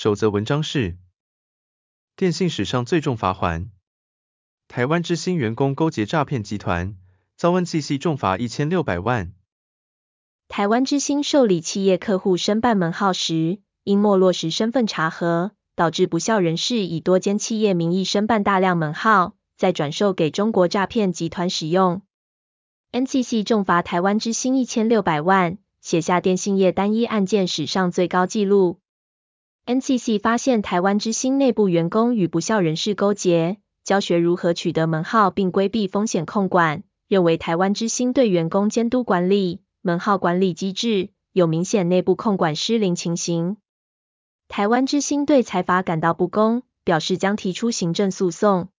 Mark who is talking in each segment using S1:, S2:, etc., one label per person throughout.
S1: 首则文章是：电信史上最重罚锾，台湾之星员工勾结诈骗集团，遭 NCC 重罚一千六百万。
S2: 台湾之星受理企业客户申办门号时，因没落实身份查核，导致不肖人士以多间企业名义申办大量门号，再转售给中国诈骗集团使用。NCC 重罚台湾之星一千六百万，写下电信业单一案件史上最高纪录。NCC 发现台湾之星内部员工与不肖人士勾结，教学如何取得门号并规避风险控管，认为台湾之星对员工监督管理、门号管理机制有明显内部控管失灵情形。台湾之星对裁罚感到不公，表示将提出行政诉讼。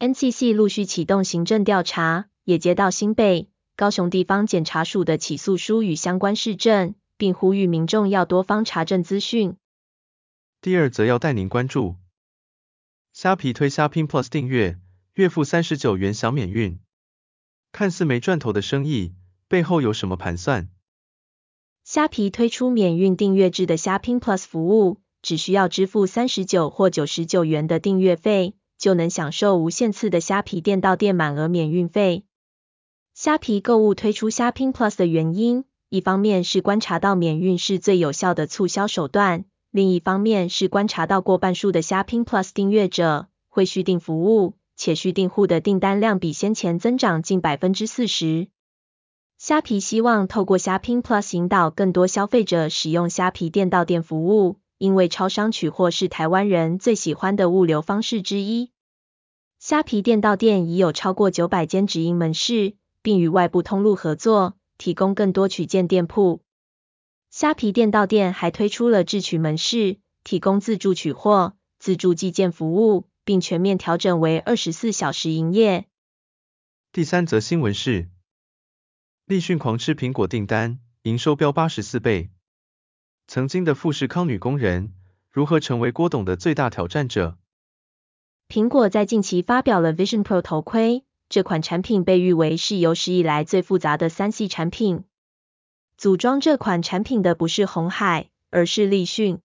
S2: NCC 陆续启动行政调查，也接到新北、高雄地方检察署的起诉书与相关事证，并呼吁民众要多方查证资讯。
S1: 第二则要带您关注，虾皮推虾拼 Plus 订阅，月付三十九元享免运，看似没赚头的生意，背后有什么盘算？
S2: 虾皮推出免运订阅制的虾拼 Plus 服务，只需要支付三十九或九十九元的订阅费，就能享受无限次的虾皮店到店满额免运费。虾皮购物推出虾拼 Plus 的原因，一方面是观察到免运是最有效的促销手段。另一方面是观察到过半数的虾拼 Plus 订阅者会续订服务，且续订户的订单量比先前增长近百分之四十。虾皮希望透过虾拼 Plus 引导更多消费者使用虾皮店到店服务，因为超商取货是台湾人最喜欢的物流方式之一。虾皮店到店已有超过九百间直营门市，并与外部通路合作，提供更多取件店铺。虾皮店到店还推出了智取门市，提供自助取货、自助寄件服务，并全面调整为二十四小时营业。
S1: 第三则新闻是，立讯狂吃苹果订单，营收飙八十四倍。曾经的富士康女工人，如何成为郭董的最大挑战者？
S2: 苹果在近期发表了 Vision Pro 头盔，这款产品被誉为是有史以来最复杂的三 C 产品。组装这款产品的不是鸿海，而是立讯。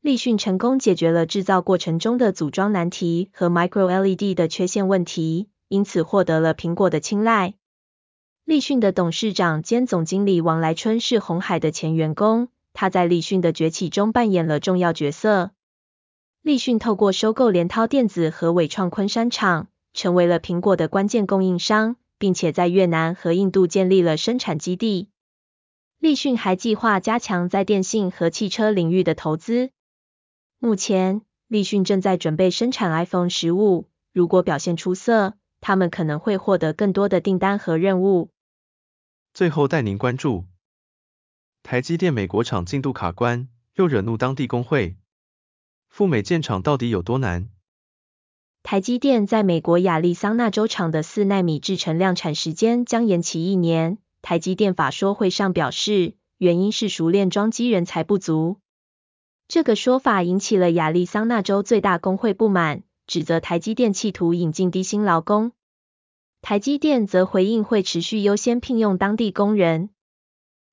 S2: 立讯成功解决了制造过程中的组装难题和 Micro LED 的缺陷问题，因此获得了苹果的青睐。立讯的董事长兼总经理王来春是鸿海的前员工，他在立讯的崛起中扮演了重要角色。立讯透过收购联滔电子和纬创昆山厂，成为了苹果的关键供应商，并且在越南和印度建立了生产基地。立讯还计划加强在电信和汽车领域的投资。目前，立讯正在准备生产 iPhone 十五，如果表现出色，他们可能会获得更多的订单和任务。
S1: 最后带您关注，台积电美国厂进度卡关，又惹怒当地工会。赴美建厂到底有多难？
S2: 台积电在美国亚利桑那州厂的四纳米制程量产时间将延期一年。台积电法说会上表示，原因是熟练装机人才不足。这个说法引起了亚利桑那州最大工会不满，指责台积电企图引进低薪劳工。台积电则回应会持续优先聘用当地工人。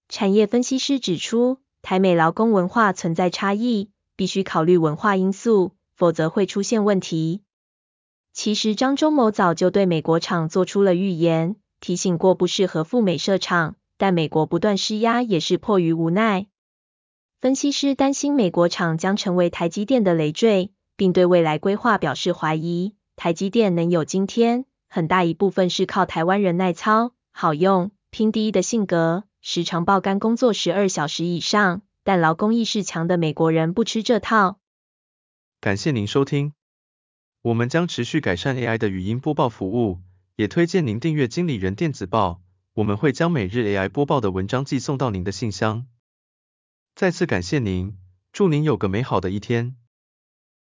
S2: 产业分析师指出，台美劳工文化存在差异，必须考虑文化因素，否则会出现问题。其实张忠谋早就对美国厂做出了预言。提醒过不适合赴美设厂，但美国不断施压也是迫于无奈。分析师担心美国厂将成为台积电的累赘，并对未来规划表示怀疑。台积电能有今天，很大一部分是靠台湾人耐操、好用、拼第一的性格，时常爆肝工作十二小时以上，但劳工意识强的美国人不吃这套。
S1: 感谢您收听，我们将持续改善 AI 的语音播报服务。也推荐您订阅经理人电子报，我们会将每日 AI 播报的文章寄送到您的信箱。再次感谢您，祝您有个美好的一天。